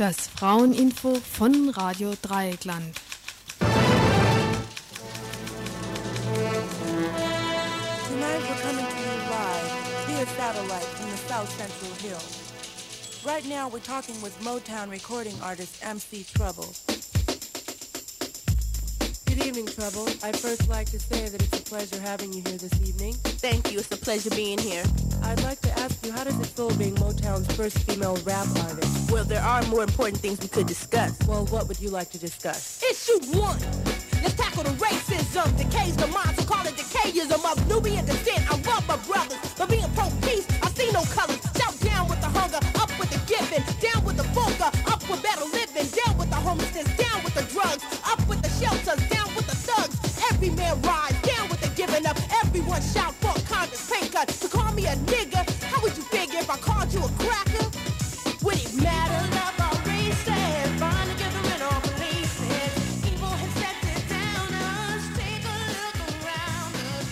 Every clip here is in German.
Das Fraueninfo von Radio Dreieckland. Tonight we're coming to you live via satellite from the South Central Hill. Right now we're talking with Motown recording artist MC Trouble. Good evening, Trouble. I'd first like to say that it's a pleasure having you here this evening. Thank you. It's a pleasure being here. I'd like to ask you, how does it feel being Motown's first female rap artist? Well, there are more important things we could discuss. Well, what would you like to discuss? Issue one. Let's tackle the racism, decays the mind, so call it decayism of Nubian descent. I love my brothers, but being pro-peace, I see no colors. Shout down with the hunger, up with the giving, down with the funka, up with better living, down with the homelessness, down with the drugs, up with the shelters, down with the thugs. Every man rise, a nigga, how would you figure if I called you a cracker? Would it matter? Love our races, bond together in our places. Evil has set it down us. Take a look around us.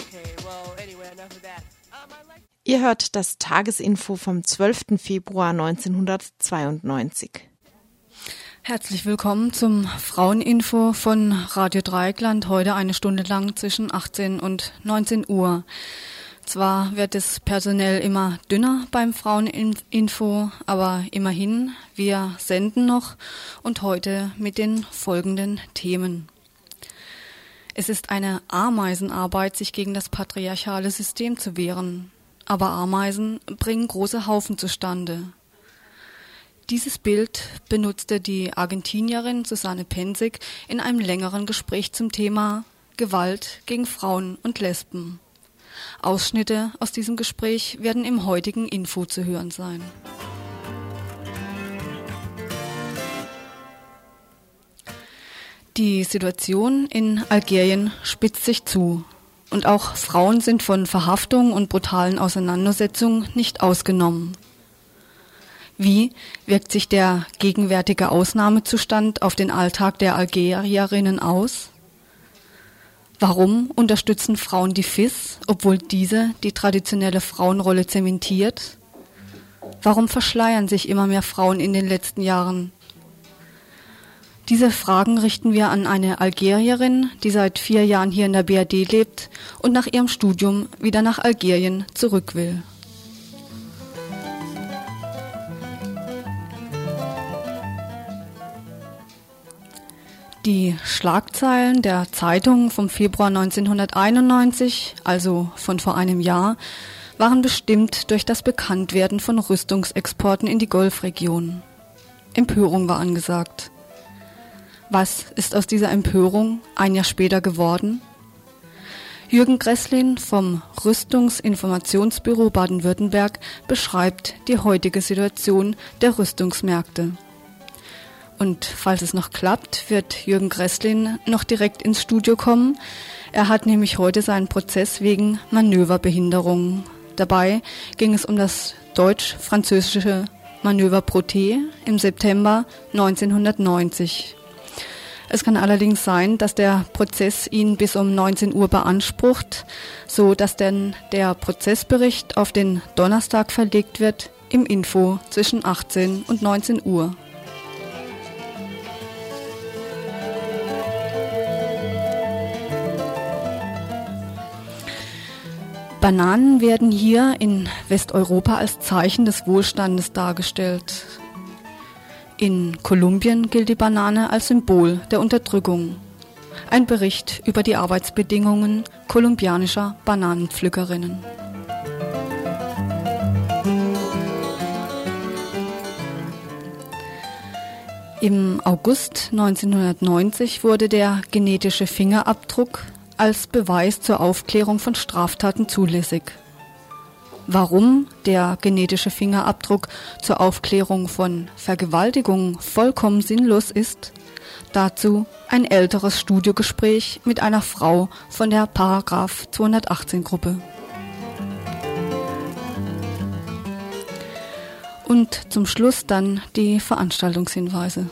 Okay, well, anyway, enough of that. I'd like Ihr hört das Tagesinfo vom 12. Februar 1992. Herzlich willkommen zum Fraueninfo von Radio Dreieckland. Heute eine Stunde lang zwischen 18 und 19 Uhr. Zwar wird es personell immer dünner beim Fraueninfo, aber immerhin, wir senden noch und heute mit den folgenden Themen. Es ist eine Ameisenarbeit, sich gegen das patriarchale System zu wehren. Aber Ameisen bringen große Haufen zustande. Dieses Bild benutzte die Argentinierin Susanne Pensig in einem längeren Gespräch zum Thema Gewalt gegen Frauen und Lesben. Ausschnitte aus diesem Gespräch werden im heutigen Info zu hören sein. Die Situation in Algerien spitzt sich zu. Und auch Frauen sind von Verhaftungen und brutalen Auseinandersetzungen nicht ausgenommen. Wie wirkt sich der gegenwärtige Ausnahmezustand auf den Alltag der Algerierinnen aus? Warum unterstützen Frauen die FIS, obwohl diese die traditionelle Frauenrolle zementiert? Warum verschleiern sich immer mehr Frauen in den letzten Jahren? Diese Fragen richten wir an eine Algerierin, die seit vier Jahren hier in der BRD lebt und nach ihrem Studium wieder nach Algerien zurück will. Die Schlagzeilen der Zeitung vom Februar 1991, also von vor einem Jahr, waren bestimmt durch das Bekanntwerden von Rüstungsexporten in die Golfregion. Empörung war angesagt. Was ist aus dieser Empörung ein Jahr später geworden? Jürgen Gresslin vom Rüstungsinformationsbüro Baden-Württemberg beschreibt die heutige Situation der Rüstungsmärkte. Und falls es noch klappt, wird Jürgen Gresslin noch direkt ins Studio kommen. Er hat nämlich heute seinen Prozess wegen Manöverbehinderung. Dabei ging es um das deutsch-französische Manöver Proté im September 1990. Es kann allerdings sein, dass der Prozess ihn bis um 19 Uhr beansprucht, so dass dann der Prozessbericht auf den Donnerstag verlegt wird im Info zwischen 18 und 19 Uhr. Bananen werden hier in Westeuropa als Zeichen des Wohlstandes dargestellt. In Kolumbien gilt die Banane als Symbol der Unterdrückung. Ein Bericht über die Arbeitsbedingungen kolumbianischer Bananenpflückerinnen. Im August 1990 wurde der genetische Fingerabdruck als Beweis zur Aufklärung von Straftaten zulässig. Warum der genetische Fingerabdruck zur Aufklärung von Vergewaltigungen vollkommen sinnlos ist, dazu ein älteres Studiogespräch mit einer Frau von der Paragraph 218 Gruppe. Und zum Schluss dann die Veranstaltungshinweise.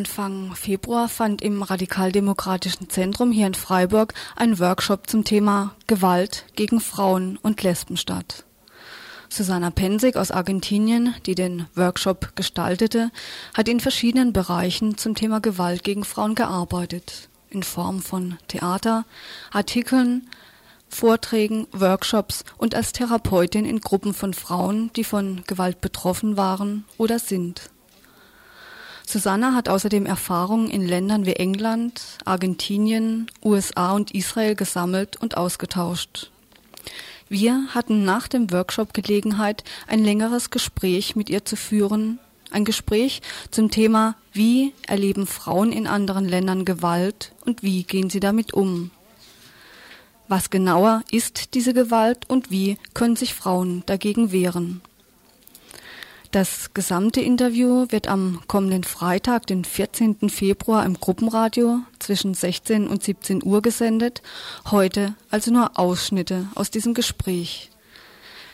Anfang Februar fand im Radikaldemokratischen Zentrum hier in Freiburg ein Workshop zum Thema Gewalt gegen Frauen und Lesben statt. Susanna Pensig aus Argentinien, die den Workshop gestaltete, hat in verschiedenen Bereichen zum Thema Gewalt gegen Frauen gearbeitet, in Form von Theater, Artikeln, Vorträgen, Workshops und als Therapeutin in Gruppen von Frauen, die von Gewalt betroffen waren oder sind. Susanna hat außerdem Erfahrungen in Ländern wie England, Argentinien, USA und Israel gesammelt und ausgetauscht. Wir hatten nach dem Workshop Gelegenheit, ein längeres Gespräch mit ihr zu führen, ein Gespräch zum Thema, wie erleben Frauen in anderen Ländern Gewalt und wie gehen sie damit um. Was genauer ist diese Gewalt und wie können sich Frauen dagegen wehren? Das gesamte Interview wird am kommenden Freitag, den 14. Februar im Gruppenradio zwischen 16 und 17 Uhr gesendet. Heute also nur Ausschnitte aus diesem Gespräch.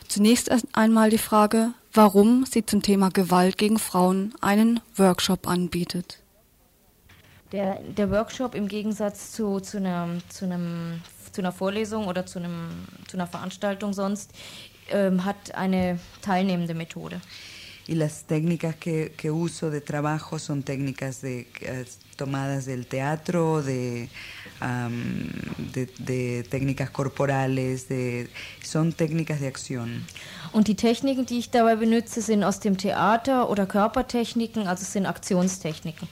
Zunächst einmal die Frage, warum sie zum Thema Gewalt gegen Frauen einen Workshop anbietet. Der, der Workshop im Gegensatz zu, zu, einer, zu, einem, zu einer Vorlesung oder zu, einem, zu einer Veranstaltung sonst ähm, hat eine teilnehmende Methode. Y las técnicas que, que uso de trabajo son técnicas de, eh, tomadas del teatro, de, um, de, de, técnicas corporales, de, son técnicas de acción. Und die Techniken, die ich dabei benutze, sind aus dem Theater oder Körpertechniken, also sind Aktionstechniken.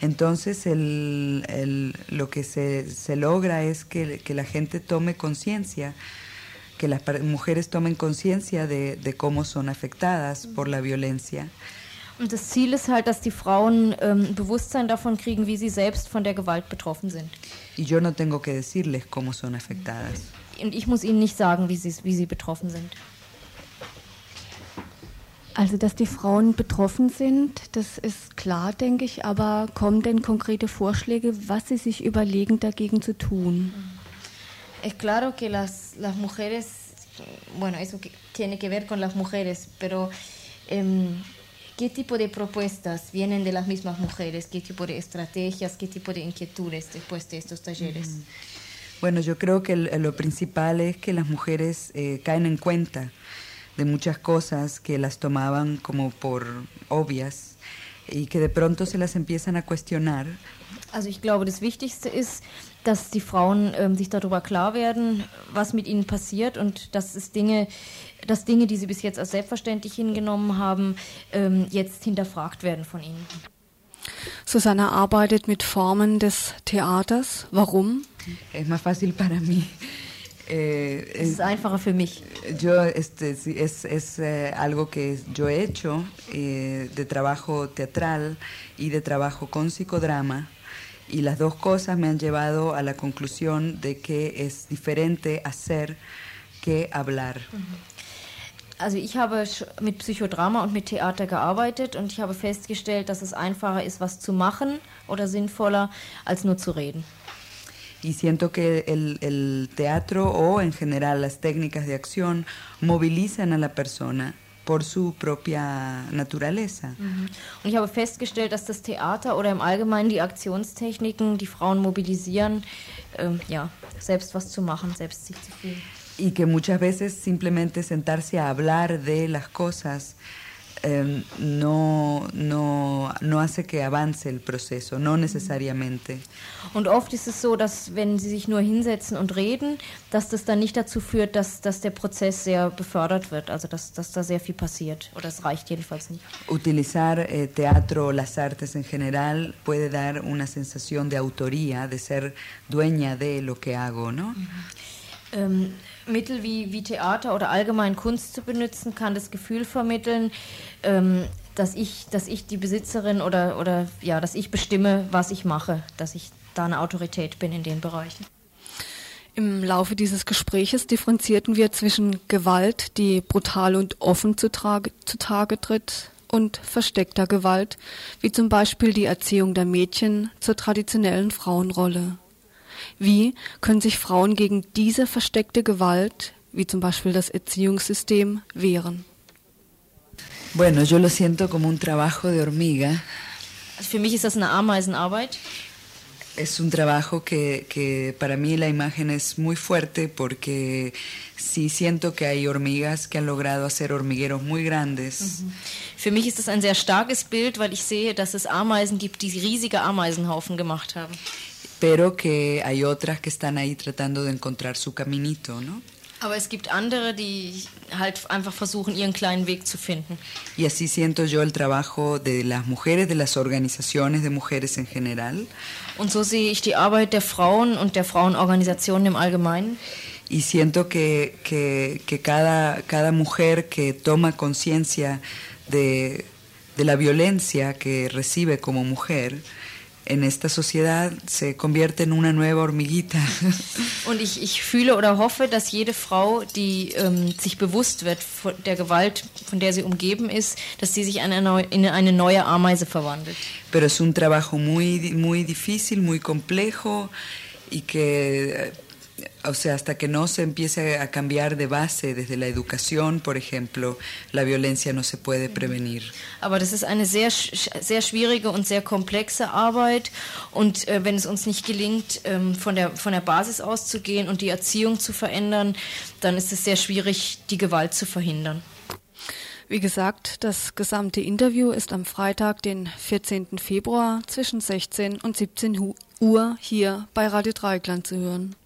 Entonces el, el, lo que se, se logra es que, que la gente tome conciencia que las mujeres tomen conciencia de, de, cómo son afectadas por la violencia. Und das Ziel ist halt, dass die Frauen ähm, Bewusstsein davon kriegen, wie sie selbst von der Gewalt betroffen sind. Y yo no tengo que decirles cómo son afectadas. Und ich muss ihnen nicht sagen, wie sie, wie sie betroffen sind. Also, dass die Frauen betroffen sind, das ist klar, denke ich, aber kommen denn konkrete Vorschläge, was sie sich überlegen, dagegen zu tun? Mhm. Es claro que las, las mujeres, bueno, eso que, tiene que ver con las mujeres, pero eh, ¿qué tipo de propuestas vienen de las mismas mujeres? ¿Qué tipo de estrategias, qué tipo de inquietudes después de estos talleres? Bueno, yo creo que lo principal es que las mujeres eh, caen en cuenta de muchas cosas que las tomaban como por obvias y que de pronto se las empiezan a cuestionar. Also ich glaube, das Wichtigste ist, dass die Frauen ähm, sich darüber klar werden, was mit ihnen passiert und dass es Dinge, dass Dinge, die sie bis jetzt als selbstverständlich hingenommen haben, ähm, jetzt hinterfragt werden von ihnen. Susanna arbeitet mit Formen des Theaters. Warum? Es más fácil para mí. Eh, es, es einfacher für mich. Yo, este, es, es eh, algo que yo he hecho eh, de trabajo teatral y de trabajo con psicodrama. Y las dos cosas me han llevado a la conclusión de que es diferente hacer que hablar. Also ich habe mit Psychodrama und mit Theater gearbeitet und ich habe festgestellt, dass es einfacher ist, was zu machen oder sinnvoller, als nur zu reden. Y siento que el, el teatro o en general las técnicas de acción movilizan a la persona por su propia naturaleza. Mhm. Und ich habe festgestellt, dass das Theater oder im Allgemeinen die Aktionstechniken die Frauen mobilisieren, ähm, ja, selbst was zu machen, selbst sich zu fühlen. Y que muchas veces simplemente sentarse a hablar de las cosas eh, no, no, no hace que avance el proceso, no necesariamente. Und oft ist es so, dass wenn sie sich nur hinsetzen und reden, dass das dann nicht dazu führt, dass, dass der Prozess sehr befördert wird, also dass, dass da sehr viel passiert. Oder es reicht jedenfalls nicht. Utilizar eh, teatro o las artes en general puede dar una sensación de autoría, de ser dueña de lo que hago, ¿no? Mhm. Ähm, Mittel wie, wie Theater oder allgemein Kunst zu benutzen, kann das Gefühl vermitteln, ähm, dass, ich, dass ich die Besitzerin oder, oder ja, dass ich bestimme, was ich mache, dass ich da eine Autorität bin in den Bereichen. Im Laufe dieses Gespräches differenzierten wir zwischen Gewalt, die brutal und offen zutage, zutage tritt, und versteckter Gewalt, wie zum Beispiel die Erziehung der Mädchen zur traditionellen Frauenrolle. Wie können sich Frauen gegen diese versteckte Gewalt, wie zum Beispiel das Erziehungssystem, wehren? Bueno, yo lo siento como un trabajo de hormiga. Also für mich ist das eine Ameisenarbeit. Es un trabajo que, que para mí la imagen es muy fuerte porque sí siento que hay hormigas que han logrado hacer hormigueros muy grandes. Für mich ist das ein sehr starkes Bild, weil ich sehe, dass es Ameisen gibt, die riesige Ameisenhaufen gemacht haben. Pero que hay otras que están ahí tratando de encontrar su caminito, ¿no? Aber es gibt andere, die halt einfach versuchen, ihren kleinen Weg zu finden. Y así siento yo el trabajo de las mujeres, de las organizaciones de mujeres en general. Und so sehe ich die Arbeit der Frauen und der Frauenorganisationen im Allgemeinen. Y siento que, que, que cada, cada mujer que toma conciencia de, de la violencia que recibe como mujer, en esta sociedad se convierte en una nueva hormiguita. Und ich, ich fühle oder hoffe, dass jede Frau, die ähm, sich bewusst wird von der Gewalt, von der sie umgeben ist, dass sie sich in eine, in eine neue Ameise verwandelt. Pero es un trabajo muy, muy difícil, muy complejo y que o sea, hasta que no se empiece a cambiar de base desde la educación, por ejemplo, la violencia no se puede prevenir. Aber das ist eine sehr, sehr schwierige und sehr komplexe Arbeit. Und äh, wenn es uns nicht gelingt, ähm, von, der, von der Basis auszugehen und die Erziehung zu verändern, dann ist es sehr schwierig, die Gewalt zu verhindern. Wie gesagt, das gesamte Interview ist am Freitag, den 14. Februar zwischen 16 und 17 Uhr hier bei Radio Dreikland zu hören.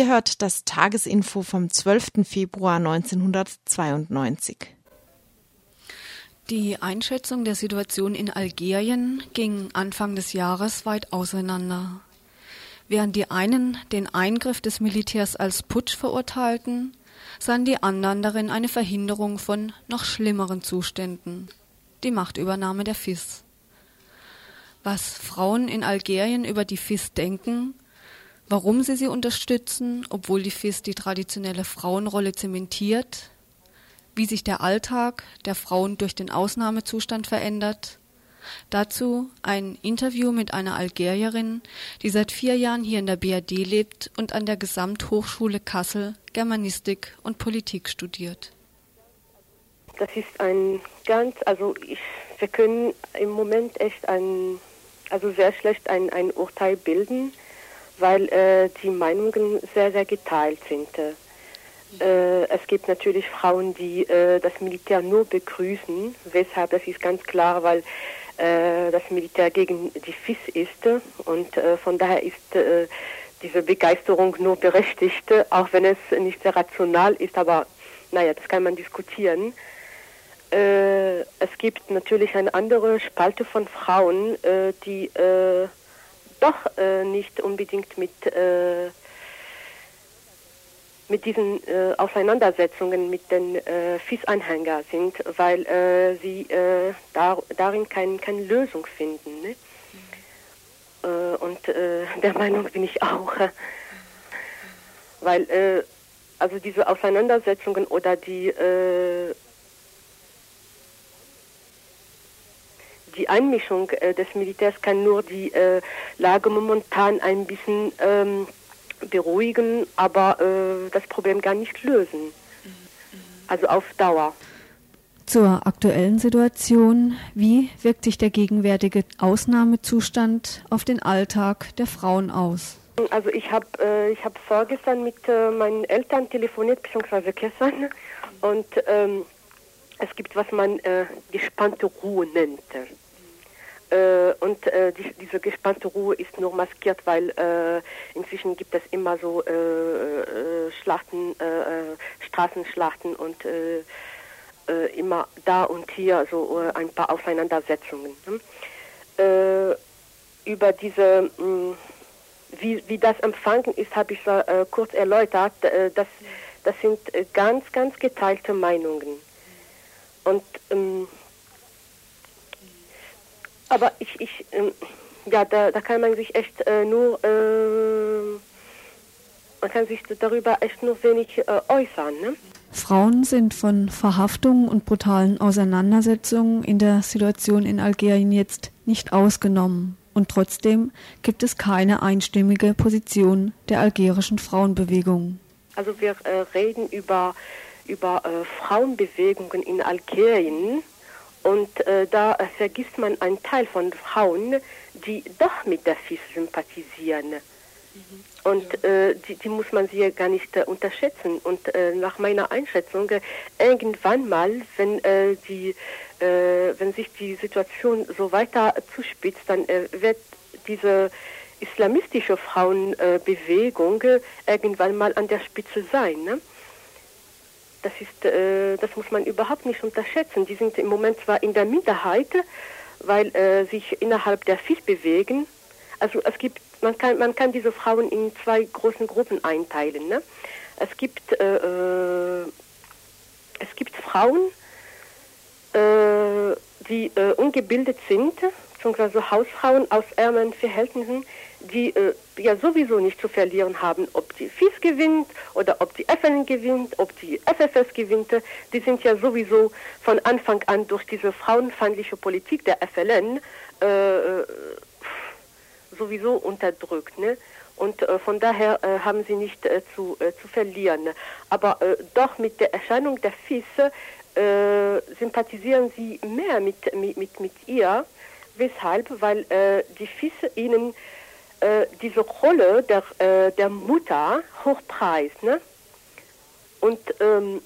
Ihr hört das Tagesinfo vom 12. Februar 1992. Die Einschätzung der Situation in Algerien ging Anfang des Jahres weit auseinander. Während die einen den Eingriff des Militärs als Putsch verurteilten, sahen die anderen darin eine Verhinderung von noch schlimmeren Zuständen, die Machtübernahme der FIS. Was Frauen in Algerien über die FIS denken, warum sie sie unterstützen, obwohl die FIS die traditionelle Frauenrolle zementiert, wie sich der Alltag der Frauen durch den Ausnahmezustand verändert. Dazu ein Interview mit einer Algerierin, die seit vier Jahren hier in der BRD lebt und an der Gesamthochschule Kassel Germanistik und Politik studiert. Das ist ein ganz, also ich, wir können im Moment echt ein, also sehr schlecht ein, ein Urteil bilden weil äh, die Meinungen sehr, sehr geteilt sind. Äh, es gibt natürlich Frauen, die äh, das Militär nur begrüßen. Weshalb, das ist ganz klar, weil äh, das Militär gegen die FIS ist. Und äh, von daher ist äh, diese Begeisterung nur berechtigt, auch wenn es nicht sehr rational ist. Aber naja, das kann man diskutieren. es gibt natürlich eine andere Spalte von Frauen, die doch äh, nicht unbedingt mit, äh, mit diesen äh, Auseinandersetzungen mit den äh, FIS-Anhängern sind, weil äh, sie äh, dar darin keine kein Lösung finden. Ne? Äh, und der Meinung bin ich auch, weil also diese Auseinandersetzungen oder die die Einmischung äh, des Militärs kann nur die äh, Lage momentan ein bisschen ähm, beruhigen, aber äh, das Problem gar nicht lösen. Also auf Dauer. Zur aktuellen Situation. Wie wirkt sich der gegenwärtige Ausnahmezustand auf den Alltag der Frauen aus? Also ich habe äh, ich hab vorgestern mit äh, meinen Eltern telefoniert, beziehungsweise gestern. Und ähm, es gibt, was man äh, gespannte Ruhe nennt. Äh, und äh, die, diese gespannte Ruhe ist nur maskiert, weil äh, inzwischen gibt es immer so äh, äh, Schlachten, Straßenschlachten und immer da und hier so ein paar Auseinandersetzungen. Ne? über diese, mh, hm, wie, wie das Empfangen ist, habe ich kurz erläutert. das, das sind ganz, ganz geteilte Meinungen. Und ähm, aber ich, ich ähm, ja, da, da kann man sich echt äh, nur, äh, man kann sich darüber echt nur wenig äh, äußern. Ne? Frauen sind von Verhaftungen und brutalen Auseinandersetzungen in der Situation in Algerien jetzt nicht ausgenommen. Und trotzdem gibt es keine einstimmige Position der algerischen Frauenbewegung. Also wir äh, reden über, über äh, Frauenbewegungen in Algerien und äh, da äh, vergisst man einen Teil von Frauen, die doch mit der FIS sympathisieren. Mhm. Und äh, die, die, muss man sie gar nicht äh, unterschätzen. Und äh, nach meiner Einschätzung, äh, irgendwann mal, wenn, die, wenn sich die Situation so weiter zuspitzt, dann wird diese islamistische Frauenbewegung irgendwann mal an der Spitze sein. Ne? Das ist, äh, das muss man überhaupt nicht unterschätzen. Die sind im Moment zwar in der Minderheit, weil äh, sich innerhalb der FIS bewegen. Also es gibt, man kann, man kann diese Frauen in zwei großen Gruppen einteilen. Ne? Es gibt, äh, äh es gibt Frauen, äh, die äh, ungebildet sind, beziehungsweise Hausfrauen aus ärmeren Verhältnissen, die äh, ja sowieso nicht zu verlieren haben, ob die FIS gewinnt oder ob die FN gewinnt, ob die FFS gewinnt. Die sind ja sowieso von Anfang an durch diese frauenfeindliche Politik der FLN äh, sowieso unterdrückt. Ne? Und äh, von daher äh, haben sie nicht äh, zu, äh, zu verlieren. Aber doch mit der Erscheinung der FIS sympathisieren sie mehr mit, mit, mit, mit ihr. Weshalb? Weil die FIS ihnen äh, diese Rolle der, äh, der Mutter hochpreist. Ne? Und ähm,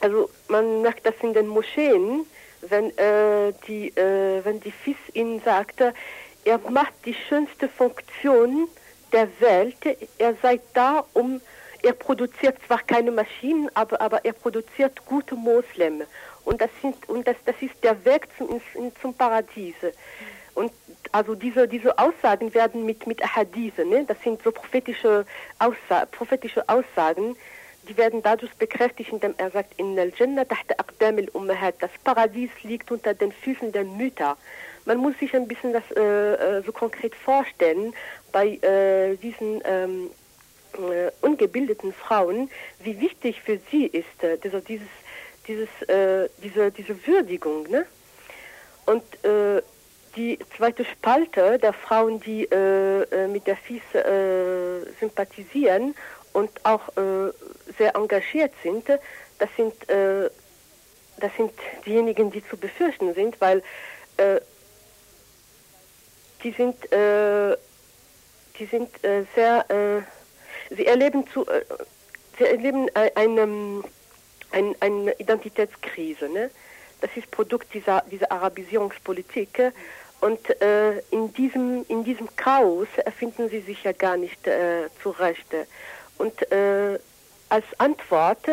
also man merkt das in den Moscheen, wenn, äh, die, äh, wenn die FIS ihnen sagt, er macht die schönste Funktion der Welt, er sei da, um, er produziert zwar keine Maschinen, aber, aber er produziert gute Moslem. Und das, sind, und das, das ist der Weg zum, zum Paradies. Und also diese, diese Aussagen werden mit, mit Ahadithe, ne? das sind so prophetische, Aussa prophetische Aussagen, die werden dadurch bekräftigt, indem er sagt, in tahta aqdam al-Ummahat, das Paradies liegt unter den Füßen der Mütter. Man muss sich ein bisschen das äh, äh so konkret vorstellen bei äh, diesen ähm, äh, ungebildeten Frauen, wie wichtig für sie ist, also dieses, dieses, äh, diese, diese Würdigung. Ne? Und die zweite Spalte der Frauen, die äh, äh mit der FIS äh, sympathisieren und auch äh, sehr engagiert sind, das sind, äh, das sind diejenigen, die zu befürchten sind, weil äh, die sind, die sind sehr, sie erleben zu, sie erleben eine, eine, eine Identitätskrise. Ne? Das ist Produkt dieser, dieser Arabisierungspolitik. Und äh, in, diesem, in diesem Chaos erfinden sie sich ja gar nicht äh, zurecht. Und äh, als Antwort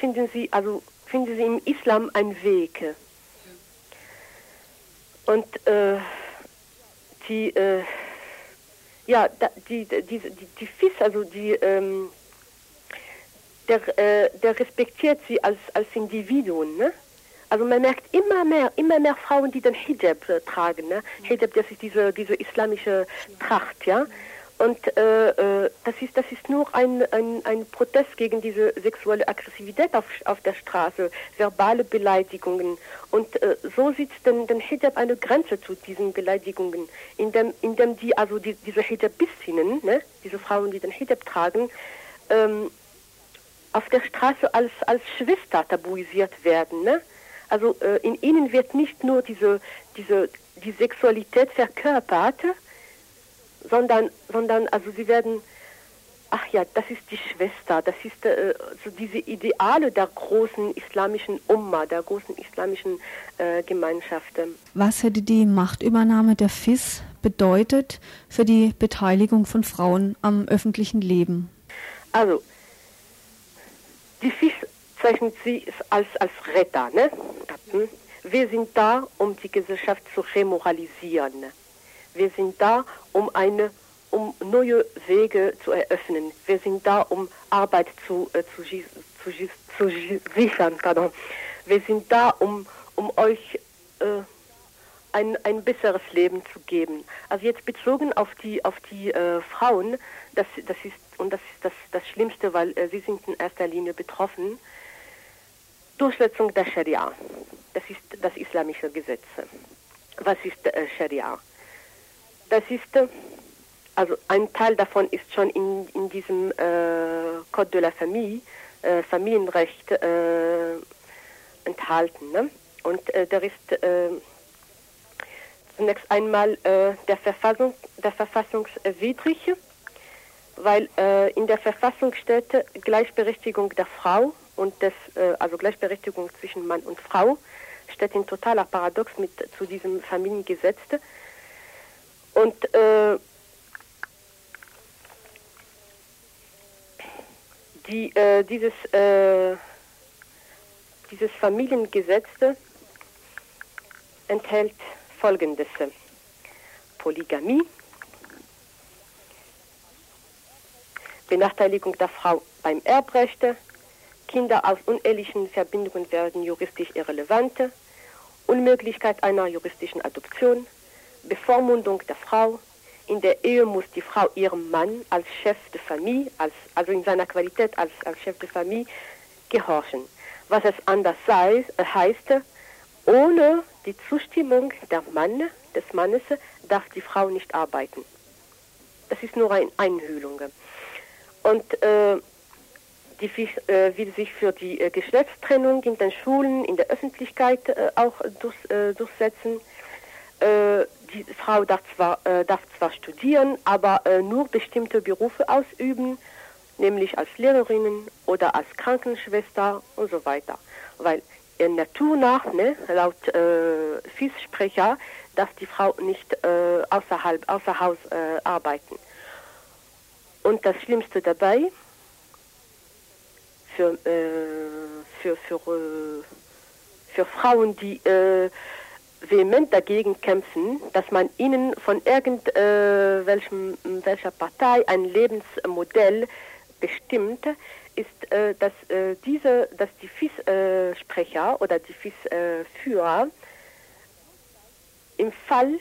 finden sie, also finden sie im Islam einen Weg. Und äh, die, äh, ja, die, die, die, die FIS, also die, ähm, der, äh, der respektiert sie als, als Individuen. Ne? Also man merkt immer mehr, immer mehr Frauen, die den Hijab äh, tragen. Ne? Hijab, das ist diese, diese islamische Tracht, ja. Und äh, äh, das, ist, das ist nur ein, ein, ein Protest gegen diese sexuelle Aggressivität auf, auf der Straße, verbale Beleidigungen. Und äh, so sitzt den, den Hijab eine Grenze zu diesen Beleidigungen, indem, indem die, also die, diese Hijabistinnen, ne, diese Frauen, die den Hijab tragen, ähm, auf der Straße als, als Schwester tabuisiert werden. Ne? Also äh, in ihnen wird nicht nur diese, diese, die Sexualität verkörpert, sondern, sondern also sie werden, ach ja, das ist die Schwester, das ist äh, so diese Ideale der großen islamischen Umma, der großen islamischen äh, Gemeinschaften. Was hätte die Machtübernahme der FIS bedeutet für die Beteiligung von Frauen am öffentlichen Leben? Also, die FIS zeichnet sie als, als Retter. Ne? Wir sind da, um die Gesellschaft zu remoralisieren. Wir sind da, um eine um neue Wege zu eröffnen. Wir sind da, um Arbeit zu, äh, zu, zu, zu, sichern. Pardon. Wir sind da, um, um euch äh, ein, ein besseres Leben zu geben. Also jetzt bezogen auf die, auf die äh, Frauen, das, das ist, und das ist das, das Schlimmste, weil äh, sie sind in erster Linie betroffen, Durchsetzung der Scharia. Das ist das islamische Gesetz. Was ist äh, Scharia? Das ist, äh, also ein Teil davon ist schon in, in diesem äh, Code de la Famille, äh, Familienrecht äh, enthalten. Ne? Und äh, der ist zunächst einmal der, Verfassung, der verfassungswidrig, weil in der Verfassung steht Gleichberechtigung der Frau und des, also Gleichberechtigung zwischen Mann und Frau steht in totaler Paradox mit zu diesem Familiengesetz. Und äh, die, äh, dieses, äh, dieses Familiengesetz enthält folgendes. Polygamie, Benachteiligung der Frau beim Erbrecht, Kinder aus unehelichen Verbindungen werden juristisch irrelevant, Unmöglichkeit einer juristischen Adoption, Bevormundung der Frau. In der Ehe muss die Frau ihrem Mann als Chef der Familie, als, also in seiner Qualität als, als Chef der Familie, gehorchen. Was es anders sei, heißt, ohne die Zustimmung der Mann, des Mannes darf die Frau nicht arbeiten. Das ist nur eine Einhüllung. Und äh, die äh, will sich für die äh, Geschlechtstrennung in den Schulen, in der Öffentlichkeit äh, auch durch, äh, durchsetzen. Äh, die Frau darf zwar, äh, darf zwar studieren, aber äh, nur bestimmte Berufe ausüben, nämlich als Lehrerinnen oder als Krankenschwester und so weiter. Weil in Natur nach, ne, laut äh, FIS-Sprecher, darf die Frau nicht äh, außerhalb, außer Haus äh, arbeiten. Und das Schlimmste dabei, für, äh, für, für, äh, für Frauen, die äh, vehement dagegen kämpfen, dass man ihnen von irgendwelcher äh, Partei ein Lebensmodell bestimmt, ist, äh, dass äh, diese, dass die FIS-Sprecher oder die FIS-Führer im Fall,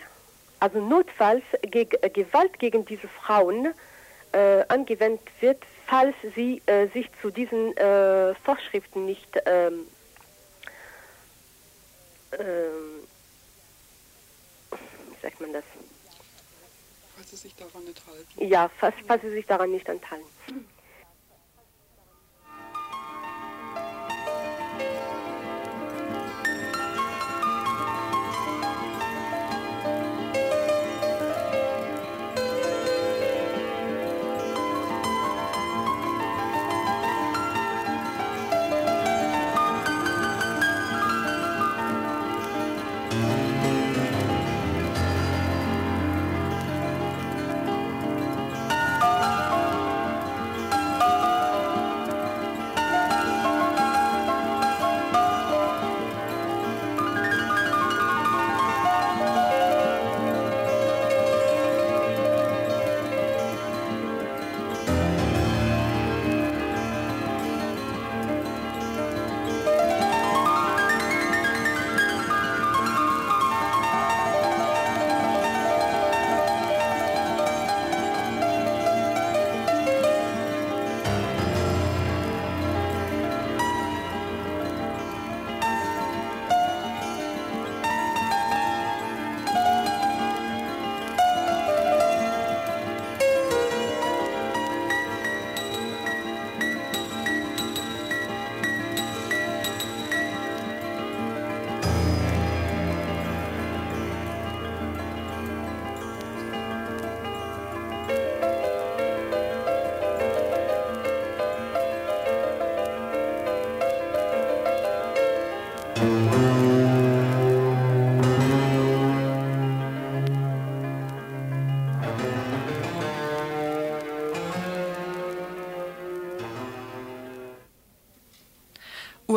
also notfalls ge Gewalt gegen diese Frauen angewendet wird, falls sie äh, sich zu diesen äh, Vorschriften nicht ähm, ähm, sagt man das? Falls sie sich daran nicht halten. Ja, falls, falls sie sich daran nicht enthalten.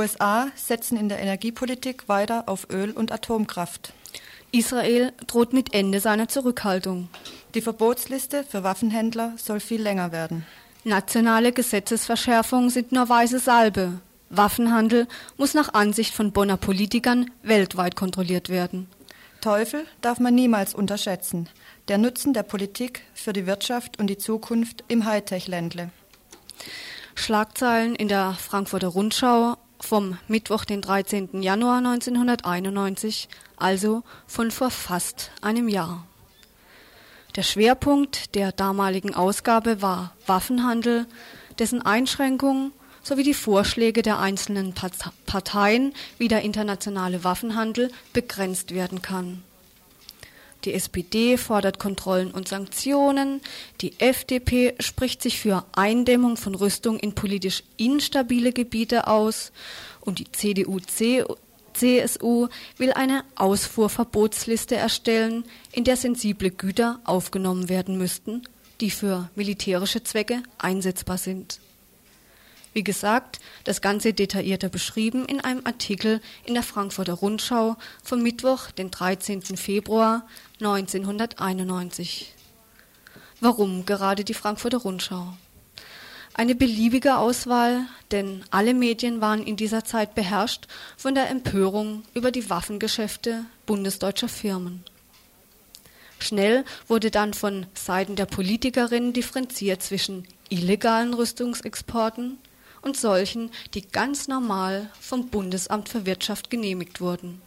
USA setzen in der Energiepolitik weiter auf Öl und Atomkraft. Israel droht mit Ende seiner Zurückhaltung. Die Verbotsliste für Waffenhändler soll viel länger werden. Nationale Gesetzesverschärfungen sind nur weiße Salbe. Waffenhandel muss nach Ansicht von Bonner Politikern weltweit kontrolliert werden. Teufel darf man niemals unterschätzen. Der Nutzen der Politik für die Wirtschaft und die Zukunft im Hightech-Ländle. Schlagzeilen in der Frankfurter Rundschau vom Mittwoch, den 13. Januar 1991, also von vor fast einem Jahr. Der Schwerpunkt der damaligen Ausgabe war Waffenhandel, dessen Einschränkungen sowie die Vorschläge der einzelnen Parteien, wie der internationale Waffenhandel begrenzt werden kann. Die SPD fordert Kontrollen und Sanktionen, die FDP spricht sich für Eindämmung von Rüstung in politisch instabile Gebiete aus und die CDU CSU will eine Ausfuhrverbotsliste erstellen, in der sensible Güter aufgenommen werden müssten, die für militärische Zwecke einsetzbar sind. Wie gesagt, das Ganze detaillierter beschrieben in einem Artikel in der Frankfurter Rundschau vom Mittwoch, den 13. Februar 1991. Warum gerade die Frankfurter Rundschau? Eine beliebige Auswahl, denn alle Medien waren in dieser Zeit beherrscht von der Empörung über die Waffengeschäfte bundesdeutscher Firmen. Schnell wurde dann von Seiten der Politikerinnen differenziert zwischen illegalen Rüstungsexporten und solchen, die ganz normal vom Bundesamt für Wirtschaft genehmigt wurden.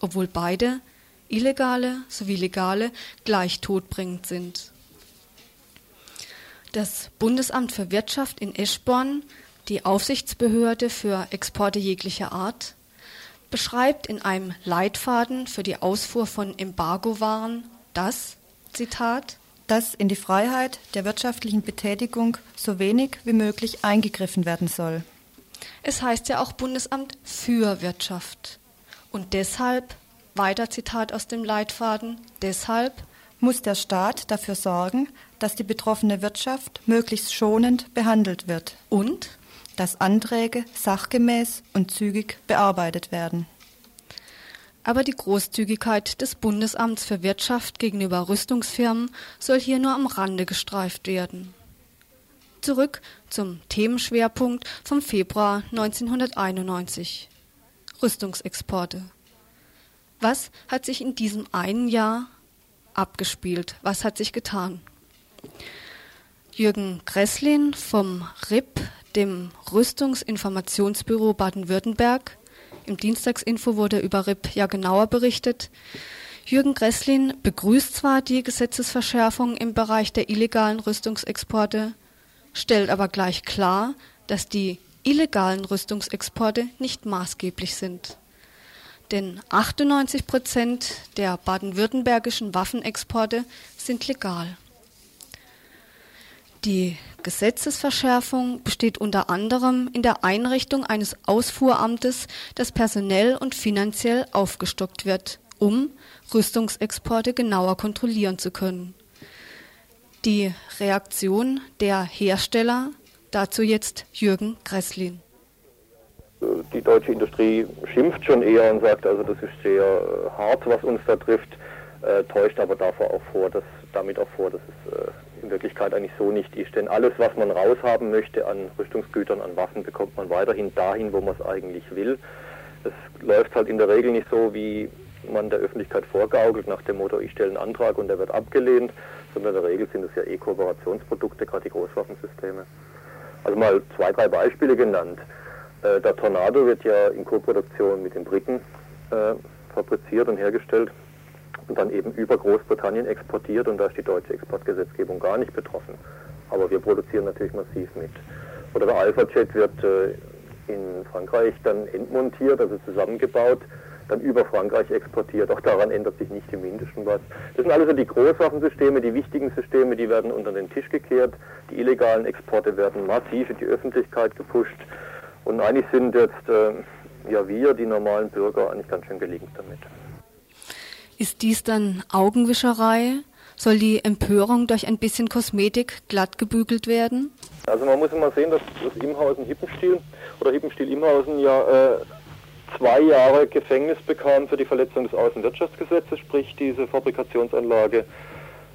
Obwohl beide, illegale sowie legale, gleich todbringend sind. Das Bundesamt für Wirtschaft in Eschborn, die Aufsichtsbehörde für Exporte jeglicher Art, beschreibt in einem Leitfaden für die Ausfuhr von Embargowaren das, Zitat, dass in die Freiheit der wirtschaftlichen Betätigung so wenig wie möglich eingegriffen werden soll. Es heißt ja auch Bundesamt für Wirtschaft. Und deshalb, weiter Zitat aus dem Leitfaden, deshalb muss der Staat dafür sorgen, dass die betroffene Wirtschaft möglichst schonend behandelt wird. Und dass Anträge sachgemäß und zügig bearbeitet werden. Aber die Großzügigkeit des Bundesamts für Wirtschaft gegenüber Rüstungsfirmen soll hier nur am Rande gestreift werden. Zurück zum Themenschwerpunkt vom Februar 1991. Rüstungsexporte. Was hat sich in diesem einen Jahr abgespielt? Was hat sich getan? Jürgen Gresslin vom RIP, dem Rüstungsinformationsbüro Baden-Württemberg, im Dienstagsinfo wurde über RIP ja genauer berichtet. Jürgen Gresslin begrüßt zwar die Gesetzesverschärfung im Bereich der illegalen Rüstungsexporte, stellt aber gleich klar, dass die illegalen Rüstungsexporte nicht maßgeblich sind. Denn 98 Prozent der baden-württembergischen Waffenexporte sind legal. Die Gesetzesverschärfung besteht unter anderem in der Einrichtung eines Ausfuhramtes, das personell und finanziell aufgestockt wird, um Rüstungsexporte genauer kontrollieren zu können. Die Reaktion der Hersteller, dazu jetzt Jürgen Gresslin. Die deutsche Industrie schimpft schon eher und sagt, also das ist sehr äh, hart, was uns da trifft, äh, täuscht aber davor auch vor, dass, damit auch vor, dass es äh, in Wirklichkeit eigentlich so nicht ist. Denn alles, was man raushaben möchte an Rüstungsgütern, an Waffen, bekommt man weiterhin dahin, wo man es eigentlich will. Es läuft halt in der Regel nicht so, wie man der Öffentlichkeit vorgaukelt, nach dem Motto, ich stelle einen Antrag und der wird abgelehnt, sondern in der Regel sind es ja eh Kooperationsprodukte, gerade die Großwaffensysteme. Also mal zwei, drei Beispiele genannt. Äh, der Tornado wird ja in Koproduktion mit den Briten äh, fabriziert und hergestellt dann eben über Großbritannien exportiert und da ist die deutsche Exportgesetzgebung gar nicht betroffen. Aber wir produzieren natürlich massiv mit. Oder der Alpha-Jet wird äh, in Frankreich dann entmontiert, also zusammengebaut, dann über Frankreich exportiert. Auch daran ändert sich nicht im Mindesten was. Das sind also die Großwaffensysteme, die wichtigen Systeme, die werden unter den Tisch gekehrt. Die illegalen Exporte werden massiv in die Öffentlichkeit gepusht. Und eigentlich sind jetzt äh, ja wir, die normalen Bürger, eigentlich ganz schön gelegen damit. Ist dies dann Augenwischerei, Soll die Empörung durch ein bisschen Kosmetik glatt gebügelt werden? Also man muss immer sehen, dass das Imhausen Hippenstiel oder Hippenstiel Imhausen ja äh, zwei Jahre Gefängnis bekam für die Verletzung des Außenwirtschaftsgesetzes, sprich diese Fabrikationsanlage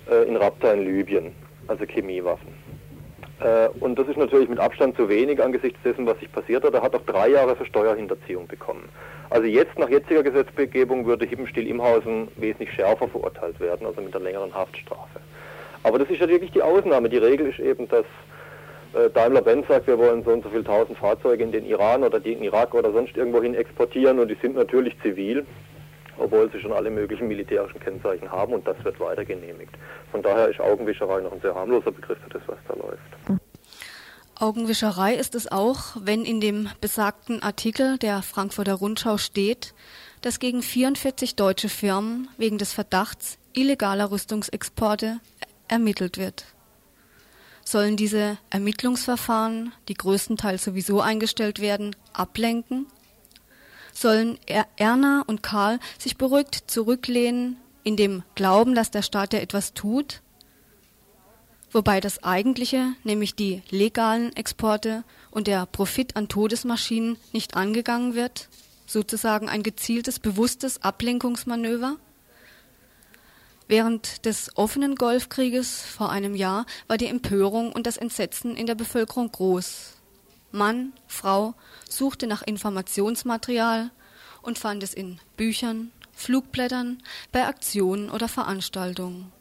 äh, in Rapta in Libyen, also Chemiewaffen. Äh, und das ist natürlich mit Abstand zu wenig angesichts dessen, was sich passiert hat. Er hat auch drei Jahre für Steuerhinterziehung bekommen. Also jetzt nach jetziger Gesetzgebung würde Hippenstiel Imhausen wesentlich schärfer verurteilt werden, also mit einer längeren Haftstrafe. Aber das ist ja wirklich die Ausnahme. Die Regel ist eben, dass äh, Daimler-Benz sagt, wir wollen so und so viele tausend Fahrzeuge in den Iran oder den Irak oder sonst irgendwohin exportieren und die sind natürlich zivil, obwohl sie schon alle möglichen militärischen Kennzeichen haben und das wird weiter genehmigt. Von daher ist Augenwischerei noch ein sehr harmloser Begriff für das, was da läuft. Augenwischerei ist es auch, wenn in dem besagten Artikel der Frankfurter Rundschau steht, dass gegen 44 deutsche Firmen wegen des Verdachts illegaler Rüstungsexporte ermittelt wird. Sollen diese Ermittlungsverfahren, die größtenteils sowieso eingestellt werden, ablenken? Sollen er Erna und Karl sich beruhigt zurücklehnen, in dem Glauben, dass der Staat ja etwas tut? Wobei das eigentliche, nämlich die legalen Exporte und der Profit an Todesmaschinen nicht angegangen wird? Sozusagen ein gezieltes, bewusstes Ablenkungsmanöver? Während des offenen Golfkrieges vor einem Jahr war die Empörung und das Entsetzen in der Bevölkerung groß. Mann, Frau suchte nach Informationsmaterial und fand es in Büchern, Flugblättern, bei Aktionen oder Veranstaltungen.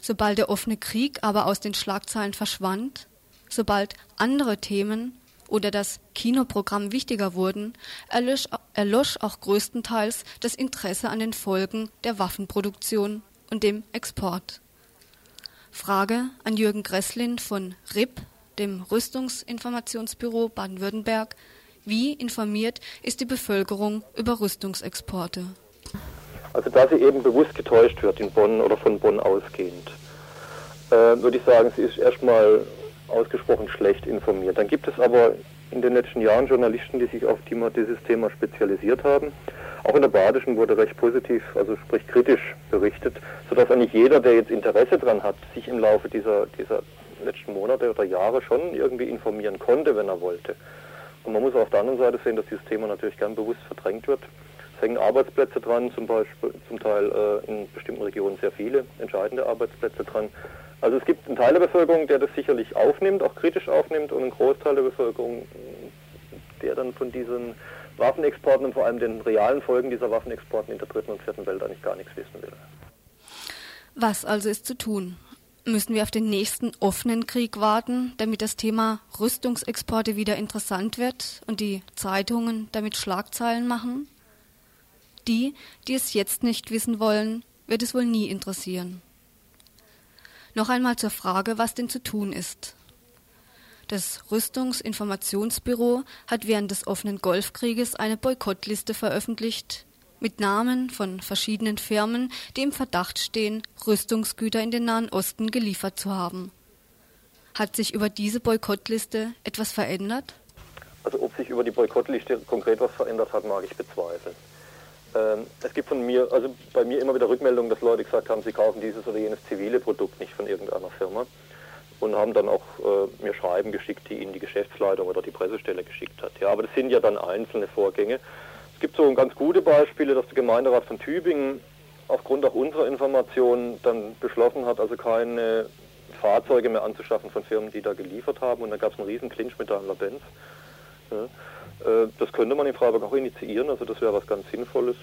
Sobald der offene Krieg aber aus den Schlagzeilen verschwand, sobald andere Themen oder das Kinoprogramm wichtiger wurden, erlosch, erlosch auch größtenteils das Interesse an den Folgen der Waffenproduktion und dem Export. Frage an Jürgen Gresslin von RIP, dem Rüstungsinformationsbüro Baden-Württemberg. Wie informiert ist die Bevölkerung über Rüstungsexporte? Also da sie eben bewusst getäuscht wird in Bonn oder von Bonn ausgehend, äh, würde ich sagen, sie ist erstmal ausgesprochen schlecht informiert. Dann gibt es aber in den letzten Jahren Journalisten, die sich auf dieses Thema spezialisiert haben. Auch in der Badischen wurde recht positiv, also sprich kritisch berichtet, sodass eigentlich jeder, der jetzt Interesse daran hat, sich im Laufe dieser, dieser letzten Monate oder Jahre schon irgendwie informieren konnte, wenn er wollte. Und man muss auf der anderen Seite sehen, dass dieses Thema natürlich gern bewusst verdrängt wird. Es hängen Arbeitsplätze dran, zum Beispiel zum Teil äh, in bestimmten Regionen sehr viele entscheidende Arbeitsplätze dran. Also es gibt einen Teil der Bevölkerung, der das sicherlich aufnimmt, auch kritisch aufnimmt und einen Großteil der Bevölkerung, der dann von diesen Waffenexporten und vor allem den realen Folgen dieser Waffenexporten in der dritten und vierten Welt eigentlich gar nichts wissen will. Was also ist zu tun? Müssen wir auf den nächsten offenen Krieg warten, damit das Thema Rüstungsexporte wieder interessant wird und die Zeitungen damit Schlagzeilen machen? Die, die es jetzt nicht wissen wollen, wird es wohl nie interessieren. Noch einmal zur Frage, was denn zu tun ist. Das Rüstungsinformationsbüro hat während des offenen Golfkrieges eine Boykottliste veröffentlicht mit Namen von verschiedenen Firmen, die im Verdacht stehen, Rüstungsgüter in den Nahen Osten geliefert zu haben. Hat sich über diese Boykottliste etwas verändert? Also ob sich über die Boykottliste konkret was verändert hat, mag ich bezweifeln. Ähm, es gibt von mir, also bei mir immer wieder Rückmeldungen, dass Leute gesagt haben, sie kaufen dieses oder jenes zivile Produkt nicht von irgendeiner Firma und haben dann auch äh, mir Schreiben geschickt, die ihnen die Geschäftsleitung oder die Pressestelle geschickt hat. Ja, aber das sind ja dann einzelne Vorgänge. Es gibt so ganz gute Beispiele, dass der Gemeinderat von Tübingen aufgrund auch unserer Informationen dann beschlossen hat, also keine Fahrzeuge mehr anzuschaffen von Firmen, die da geliefert haben. Und dann gab es einen riesen Clinch mit Daimler-Benz. Ja. Äh, das könnte man in Freiburg auch initiieren, also das wäre was ganz Sinnvolles.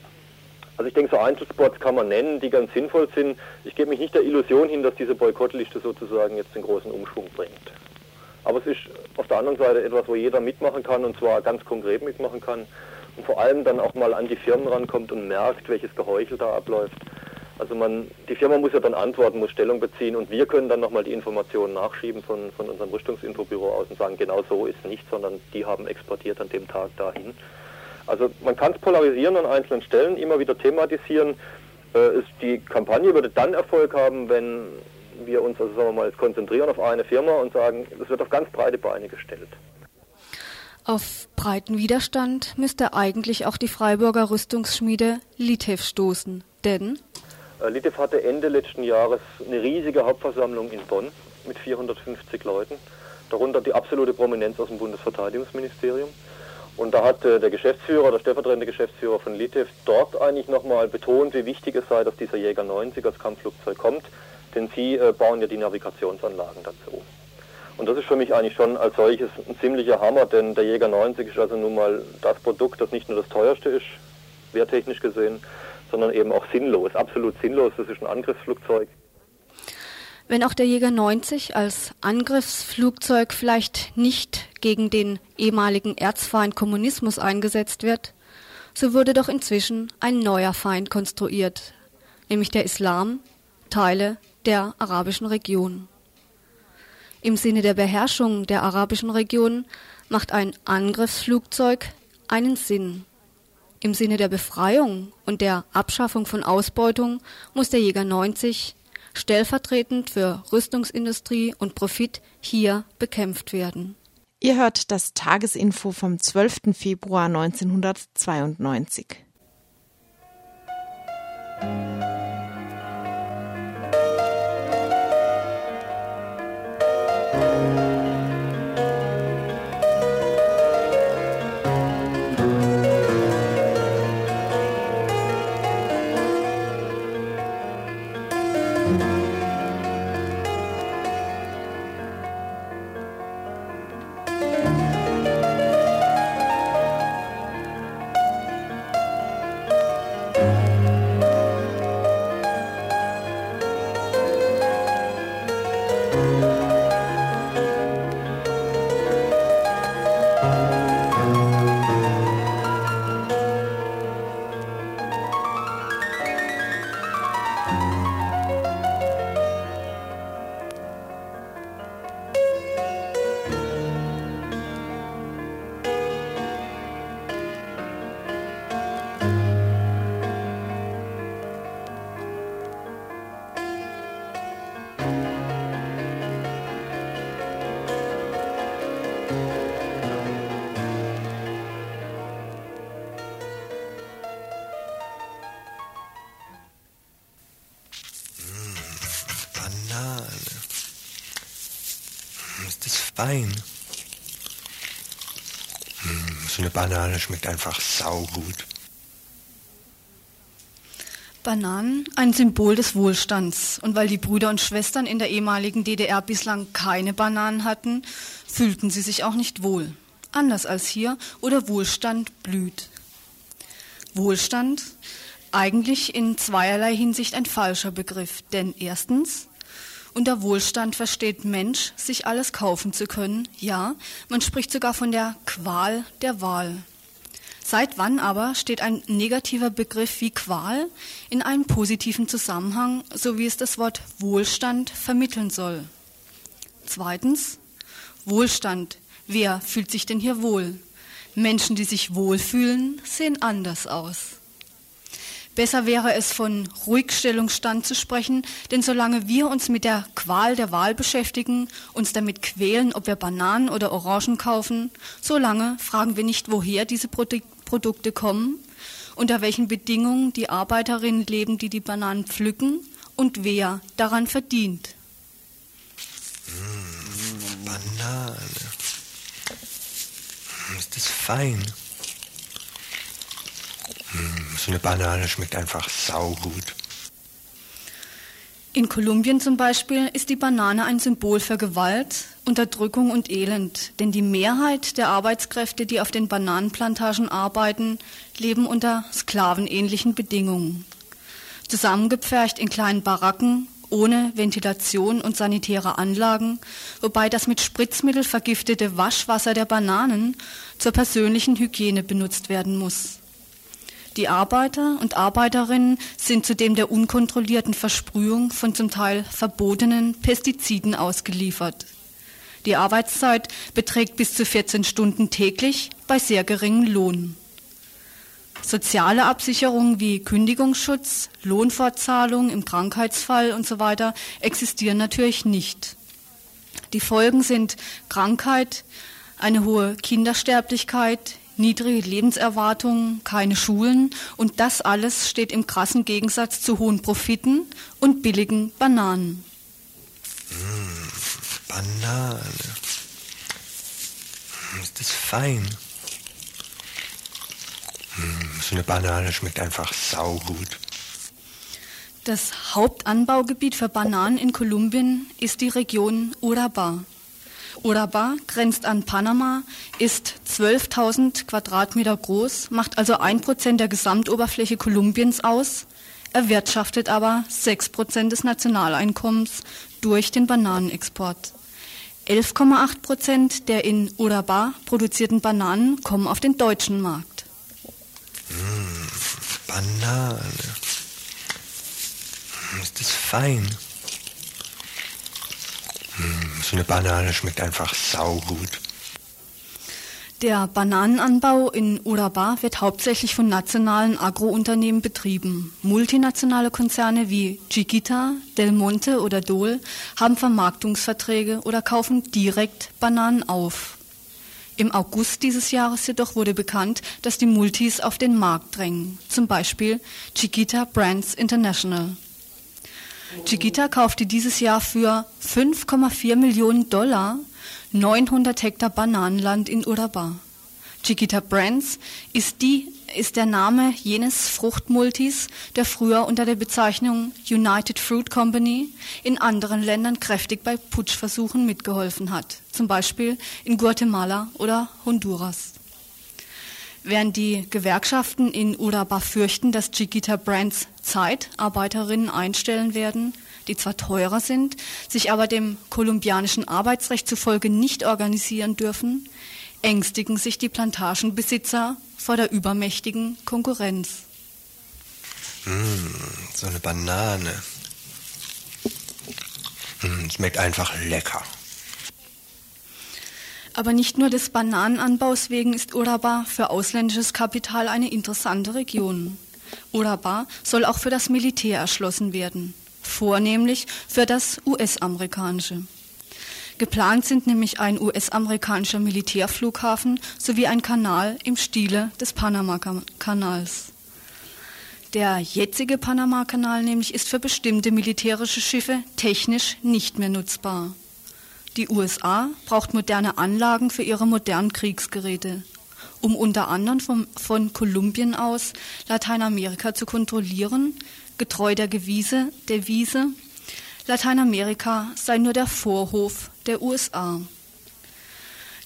Also ich denke, so Einzelspots kann man nennen, die ganz sinnvoll sind. Ich gebe mich nicht der Illusion hin, dass diese Boykottliste sozusagen jetzt den großen Umschwung bringt. Aber es ist auf der anderen Seite etwas, wo jeder mitmachen kann und zwar ganz konkret mitmachen kann und vor allem dann auch mal an die Firmen rankommt und merkt, welches Geheuchel da abläuft. Also man, die Firma muss ja dann antworten, muss Stellung beziehen und wir können dann nochmal die Informationen nachschieben von, von unserem Rüstungsinfobüro aus und sagen, genau so ist nicht, sondern die haben exportiert an dem Tag dahin. Also man kann es polarisieren an einzelnen Stellen, immer wieder thematisieren. Äh, ist, die Kampagne würde dann Erfolg haben, wenn wir uns also sagen wir mal konzentrieren auf eine Firma und sagen, es wird auf ganz breite Beine gestellt. Auf breiten Widerstand müsste eigentlich auch die Freiburger Rüstungsschmiede Litev stoßen, denn Äh, Litev hatte Ende letzten Jahres eine riesige Hauptversammlung in Bonn mit 450 Leuten, darunter die absolute Prominenz aus dem Bundesverteidigungsministerium. Und da hat äh, der Geschäftsführer, der stellvertretende Geschäftsführer von Litev dort eigentlich nochmal betont, wie wichtig es sei, dass dieser Jäger 90 als Kampfflugzeug kommt, denn sie äh, bauen ja die Navigationsanlagen dazu. Und das ist für mich eigentlich schon als solches ein ziemlicher Hammer, denn der Jäger 90 ist also nun mal das Produkt, das nicht nur das teuerste ist, wehrtechnisch gesehen, sondern eben auch sinnlos, absolut sinnlos. Das ist ein Angriffsflugzeug. Wenn auch der Jäger 90 als Angriffsflugzeug vielleicht nicht gegen den ehemaligen Erzfeind Kommunismus eingesetzt wird, so wurde doch inzwischen ein neuer Feind konstruiert, nämlich der Islam, Teile der arabischen Region. Im Sinne der Beherrschung der arabischen Region macht ein Angriffsflugzeug einen Sinn. Im Sinne der Befreiung und der Abschaffung von Ausbeutung muss der Jäger 90 stellvertretend für Rüstungsindustrie und Profit hier bekämpft werden. Ihr hört das Tagesinfo vom 12. Februar 1992. Wein. Hm, so eine Banane schmeckt einfach saugut. Bananen ein Symbol des Wohlstands. Und weil die Brüder und Schwestern in der ehemaligen DDR bislang keine Bananen hatten, fühlten sie sich auch nicht wohl. Anders als hier, wo der Wohlstand blüht. Wohlstand eigentlich in zweierlei Hinsicht ein falscher Begriff. Denn erstens, unter Wohlstand versteht Mensch, sich alles kaufen zu können. Ja, man spricht sogar von der Qual der Wahl. Seit wann aber steht ein negativer Begriff wie Qual in einem positiven Zusammenhang, so wie es das Wort Wohlstand vermitteln soll? Zweitens, Wohlstand. Wer fühlt sich denn hier wohl? Menschen, die sich wohlfühlen, sehen anders aus. Besser wäre es, von Ruhigstellungsstand zu sprechen, denn solange wir uns mit der Qual der Wahl beschäftigen, uns damit quälen, ob wir Bananen oder Orangen kaufen, solange fragen wir nicht, woher diese Produkte kommen, unter welchen Bedingungen die Arbeiterinnen leben, die die Bananen pflücken und wer daran verdient. Mmh, Banane. Ist das fein? Mmh, so eine Banane schmeckt einfach saugut. In Kolumbien zum Beispiel ist die Banane ein Symbol für Gewalt, Unterdrückung und Elend, denn die Mehrheit der Arbeitskräfte, die auf den Bananenplantagen arbeiten, leben unter sklavenähnlichen Bedingungen. Zusammengepfercht in kleinen Baracken, ohne Ventilation und sanitäre Anlagen, wobei das mit Spritzmittel vergiftete Waschwasser der Bananen zur persönlichen Hygiene benutzt werden muss. Die Arbeiter und Arbeiterinnen sind zudem der unkontrollierten Versprühung von zum Teil verbotenen Pestiziden ausgeliefert. Die Arbeitszeit beträgt bis zu 14 Stunden täglich bei sehr geringem Lohn. Soziale Absicherungen wie Kündigungsschutz, Lohnfortzahlung im Krankheitsfall und so weiter existieren natürlich nicht. Die Folgen sind Krankheit, eine hohe Kindersterblichkeit, niedrige Lebenserwartung, keine Schulen und das alles steht im krassen Gegensatz zu hohen Profiten und billigen Bananen. Mmh, Banane. Ist das fein? Mmh, so eine Banane schmeckt einfach saugut. Das Hauptanbaugebiet für Bananen in Kolumbien ist die Region Urabá. Urabá grenzt an Panama, ist 12.000 Quadratmeter groß, macht also ein Prozent der Gesamtoberfläche Kolumbiens aus, erwirtschaftet aber sechs Prozent des Nationaleinkommens durch den Bananenexport. 11,8 Prozent der in Urabá produzierten Bananen kommen auf den deutschen Markt. Mmh, Banane. Ist das fein? Mmh, so eine Banane schmeckt einfach saugut. Der Bananenanbau in Urabá wird hauptsächlich von nationalen Agrounternehmen betrieben. Multinationale Konzerne wie Chiquita, Del Monte oder Dole haben Vermarktungsverträge oder kaufen direkt Bananen auf. Im August dieses Jahres jedoch wurde bekannt, dass die Multis auf den Markt drängen, zum Beispiel Chiquita Brands International. Chiquita kaufte dieses Jahr für 5,4 Millionen Dollar 900 Hektar Bananenland in Urabá. Chiquita Brands ist, die, ist der Name jenes Fruchtmultis, der früher unter der Bezeichnung United Fruit Company in anderen Ländern kräftig bei Putschversuchen mitgeholfen hat, zum Beispiel in Guatemala oder Honduras. Während die Gewerkschaften in Urabá fürchten, dass Chiquita Brands Zeitarbeiterinnen einstellen werden, die zwar teurer sind, sich aber dem kolumbianischen Arbeitsrecht zufolge nicht organisieren dürfen, ängstigen sich die Plantagenbesitzer vor der übermächtigen Konkurrenz. Mmh, so eine Banane. Mmh, schmeckt einfach lecker. Aber nicht nur des Bananenanbaus wegen ist Urabá für ausländisches Kapital eine interessante Region. Urabá soll auch für das Militär erschlossen werden, vornehmlich für das US-amerikanische. Geplant sind nämlich ein US-amerikanischer Militärflughafen sowie ein Kanal im Stile des Panama-Kanals. Der jetzige Panama-Kanal nämlich ist für bestimmte militärische Schiffe technisch nicht mehr nutzbar. Die USA braucht moderne Anlagen für ihre modernen Kriegsgeräte, um unter anderem vom, von Kolumbien aus Lateinamerika zu kontrollieren, getreu der Devise, Devise Lateinamerika sei nur der Vorhof der USA.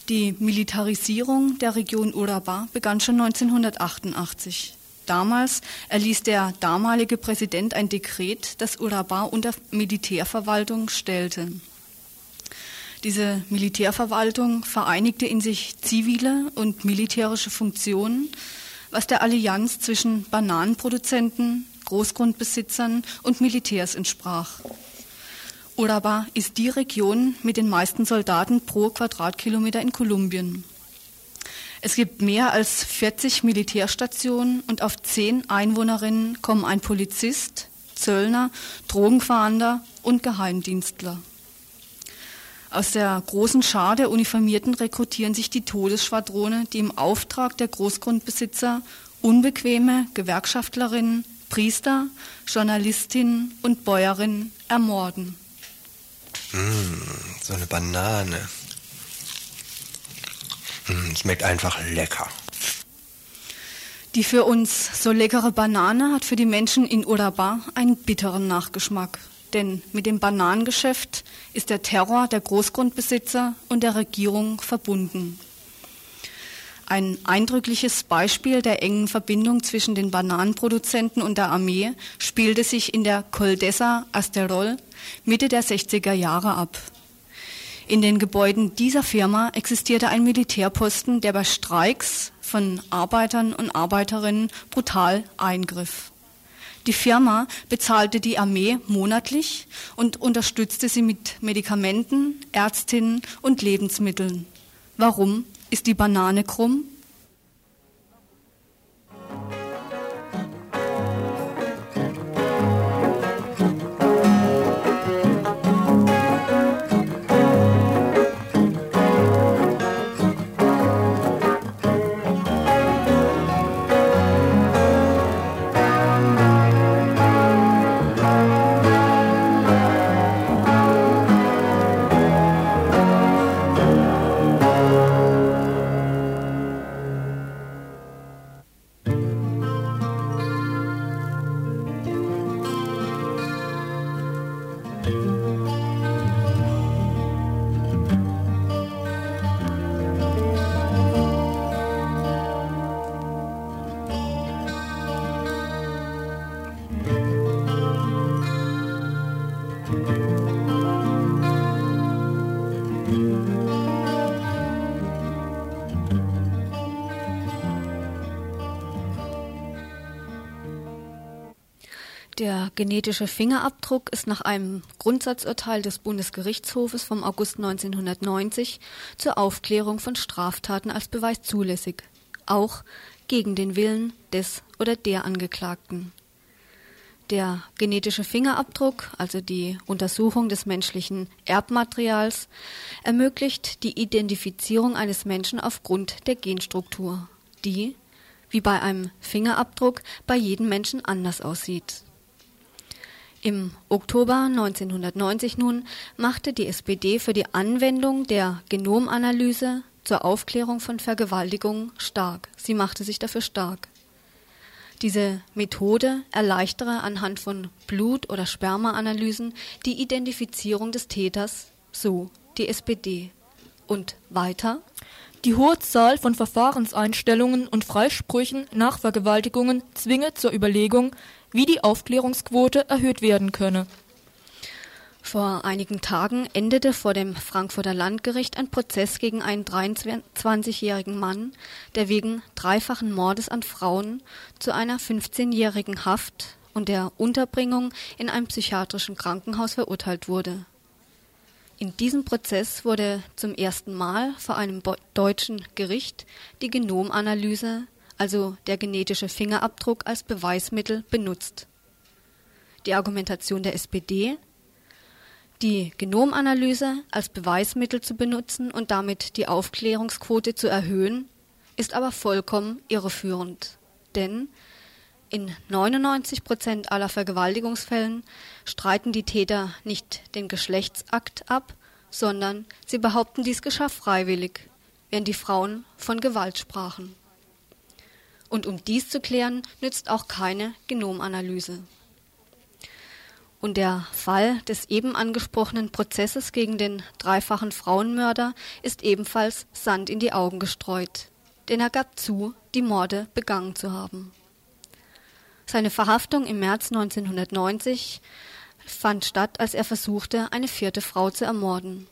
Die Militarisierung der Region Urabá begann schon 1988. Damals erließ der damalige Präsident ein Dekret, das Urabá unter Militärverwaltung stellte. Diese Militärverwaltung vereinigte in sich zivile und militärische Funktionen, was der Allianz zwischen Bananenproduzenten, Großgrundbesitzern und Militärs entsprach. Urabá ist die Region mit den meisten Soldaten pro Quadratkilometer in Kolumbien. Es gibt mehr als 40 Militärstationen und auf zehn Einwohnerinnen kommen ein Polizist, Zöllner, Drogenfahnder und Geheimdienstler. Aus der großen Schar der Uniformierten rekrutieren sich die Todesschwadrone, die im Auftrag der Großgrundbesitzer unbequeme Gewerkschaftlerinnen, Priester, Journalistinnen und Bäuerinnen ermorden. Mmh, so eine Banane. Mmh, schmeckt einfach lecker. Die für uns so leckere Banane hat für die Menschen in Urabá einen bitteren Nachgeschmack. Denn mit dem Bananengeschäft ist der Terror der Großgrundbesitzer und der Regierung verbunden. Ein eindrückliches Beispiel der engen Verbindung zwischen den Bananenproduzenten und der Armee spielte sich in der Coldesa Asterol Mitte der 60er Jahre ab. In den Gebäuden dieser Firma existierte ein Militärposten, der bei Streiks von Arbeitern und Arbeiterinnen brutal eingriff. Die Firma bezahlte die Armee monatlich und unterstützte sie mit Medikamenten, Ärztinnen und Lebensmitteln. Warum ist die Banane krumm? Der genetische Fingerabdruck ist nach einem Grundsatzurteil des Bundesgerichtshofes vom August 1990 zur Aufklärung von Straftaten als Beweis zulässig, auch gegen den Willen des oder der Angeklagten. Der genetische Fingerabdruck, also die Untersuchung des menschlichen Erbmaterials, ermöglicht die Identifizierung eines Menschen aufgrund der Genstruktur, die, wie bei einem Fingerabdruck, bei jedem Menschen anders aussieht. Im Oktober 1990 nun machte die SPD für die Anwendung der Genomanalyse zur Aufklärung von Vergewaltigungen stark. Sie machte sich dafür stark. Diese Methode erleichtere anhand von Blut- oder Spermaanalysen die Identifizierung des Täters, so die SPD. Und weiter? Die hohe Zahl von Verfahrenseinstellungen und Freisprüchen nach Vergewaltigungen zwinge zur Überlegung, wie die Aufklärungsquote erhöht werden könne. Vor einigen Tagen endete vor dem Frankfurter Landgericht ein Prozess gegen einen 23-jährigen Mann, der wegen dreifachen Mordes an Frauen zu einer 15-jährigen Haft und der Unterbringung in einem psychiatrischen Krankenhaus verurteilt wurde. In diesem Prozess wurde zum ersten Mal vor einem deutschen Gericht die Genomanalyse also der genetische Fingerabdruck als Beweismittel benutzt. Die Argumentation der SPD, die Genomanalyse als Beweismittel zu benutzen und damit die Aufklärungsquote zu erhöhen, ist aber vollkommen irreführend. Denn in 99 Prozent aller Vergewaltigungsfällen streiten die Täter nicht den Geschlechtsakt ab, sondern sie behaupten, dies geschah freiwillig, während die Frauen von Gewalt sprachen. Und um dies zu klären, nützt auch keine Genomanalyse. Und der Fall des eben angesprochenen Prozesses gegen den dreifachen Frauenmörder ist ebenfalls Sand in die Augen gestreut, denn er gab zu, die Morde begangen zu haben. Seine Verhaftung im März 1990 fand statt, als er versuchte, eine vierte Frau zu ermorden.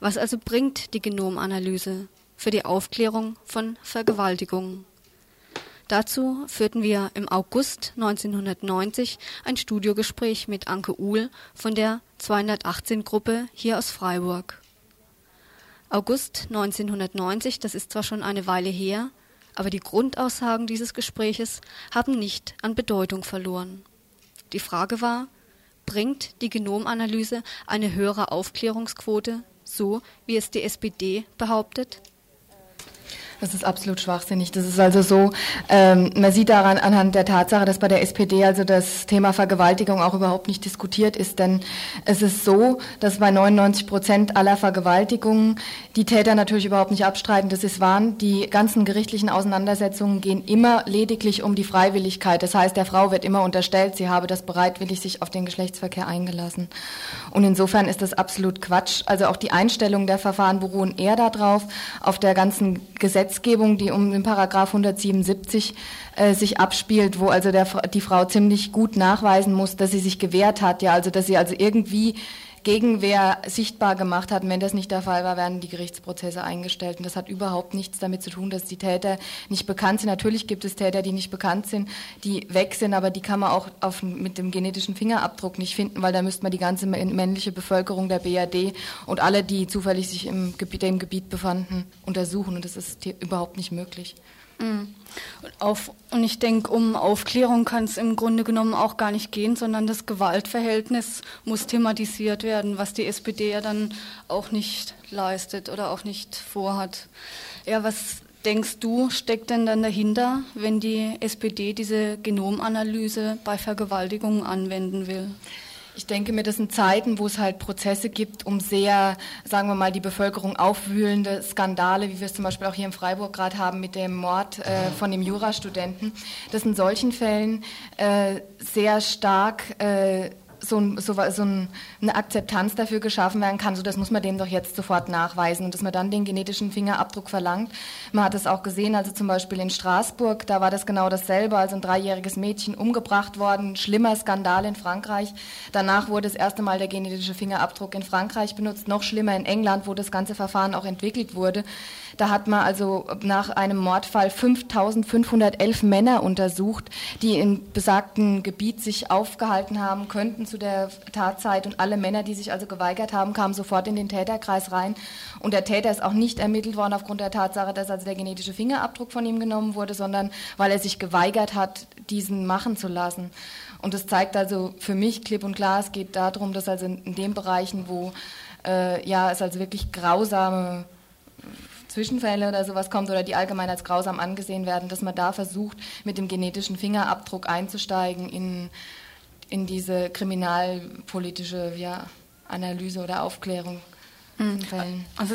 Was also bringt die Genomanalyse für die Aufklärung von Vergewaltigungen? Dazu führten wir im August 1990 ein Studiogespräch mit Anke Uhl von der 218-Gruppe hier aus Freiburg. August 1990, das ist zwar schon eine Weile her, aber die Grundaussagen dieses Gespräches haben nicht an Bedeutung verloren. Die Frage war, bringt die Genomanalyse eine höhere Aufklärungsquote, so wie es die SPD behauptet? Das ist absolut schwachsinnig. Das ist also so, ähm, man sieht daran anhand der Tatsache, dass bei der SPD also das Thema Vergewaltigung auch überhaupt nicht diskutiert ist. Denn es ist so, dass bei 99 Prozent aller Vergewaltigungen die Täter natürlich überhaupt nicht abstreiten, dass es waren. Die ganzen gerichtlichen Auseinandersetzungen gehen immer lediglich um die Freiwilligkeit. Das heißt, der Frau wird immer unterstellt, sie habe das bereitwillig sich auf den Geschlechtsverkehr eingelassen. Und insofern ist das absolut Quatsch. Also auch die Einstellung der Verfahren beruhen eher darauf, auf der ganzen Gesetz Gesetzgebung, die um den Paragraph 177 äh, sich abspielt, wo also der, die Frau ziemlich gut nachweisen muss, dass sie sich gewehrt hat, ja, also dass sie also irgendwie Gegenwehr sichtbar gemacht hat. Und wenn das nicht der Fall war, werden die Gerichtsprozesse eingestellt. Und das hat überhaupt nichts damit zu tun, dass die Täter nicht bekannt sind. Natürlich gibt es Täter, die nicht bekannt sind, die weg sind, aber die kann man auch auf, mit dem genetischen Fingerabdruck nicht finden, weil da müsste man die ganze männliche Bevölkerung der BRD und alle, die zufällig sich im Gebiet, im Gebiet befanden, untersuchen. Und das ist überhaupt nicht möglich. Auf, und ich denke, um Aufklärung kann es im Grunde genommen auch gar nicht gehen, sondern das Gewaltverhältnis muss thematisiert werden, was die SPD ja dann auch nicht leistet oder auch nicht vorhat. Ja, was denkst du, steckt denn dann dahinter, wenn die SPD diese Genomanalyse bei Vergewaltigungen anwenden will? Ich denke mir, das sind Zeiten, wo es halt Prozesse gibt, um sehr, sagen wir mal, die Bevölkerung aufwühlende Skandale, wie wir es zum Beispiel auch hier in Freiburg gerade haben mit dem Mord äh, von dem Jurastudenten, dass in solchen Fällen äh, sehr stark äh, so, so, so ein, eine Akzeptanz dafür geschaffen werden kann, so das muss man dem doch jetzt sofort nachweisen und dass man dann den genetischen Fingerabdruck verlangt. Man hat es auch gesehen, also zum Beispiel in Straßburg, da war das genau dasselbe, also ein dreijähriges Mädchen umgebracht worden, schlimmer Skandal in Frankreich. Danach wurde das erste Mal der genetische Fingerabdruck in Frankreich benutzt, noch schlimmer in England, wo das ganze Verfahren auch entwickelt wurde. Da hat man also nach einem Mordfall 5511 Männer untersucht, die im besagten Gebiet sich aufgehalten haben könnten zu der Tatzeit. Und alle Männer, die sich also geweigert haben, kamen sofort in den Täterkreis rein. Und der Täter ist auch nicht ermittelt worden aufgrund der Tatsache, dass also der genetische Fingerabdruck von ihm genommen wurde, sondern weil er sich geweigert hat, diesen machen zu lassen. Und das zeigt also für mich klipp und klar, es geht darum, dass also in, den Bereichen, wo äh, ja, es also wirklich grausame Zwischenfälle oder sowas kommt oder die allgemein als grausam angesehen werden, dass man da versucht, mit dem genetischen Fingerabdruck einzusteigen in, in diese kriminalpolitische ja, Analyse oder Aufklärung mhm. Also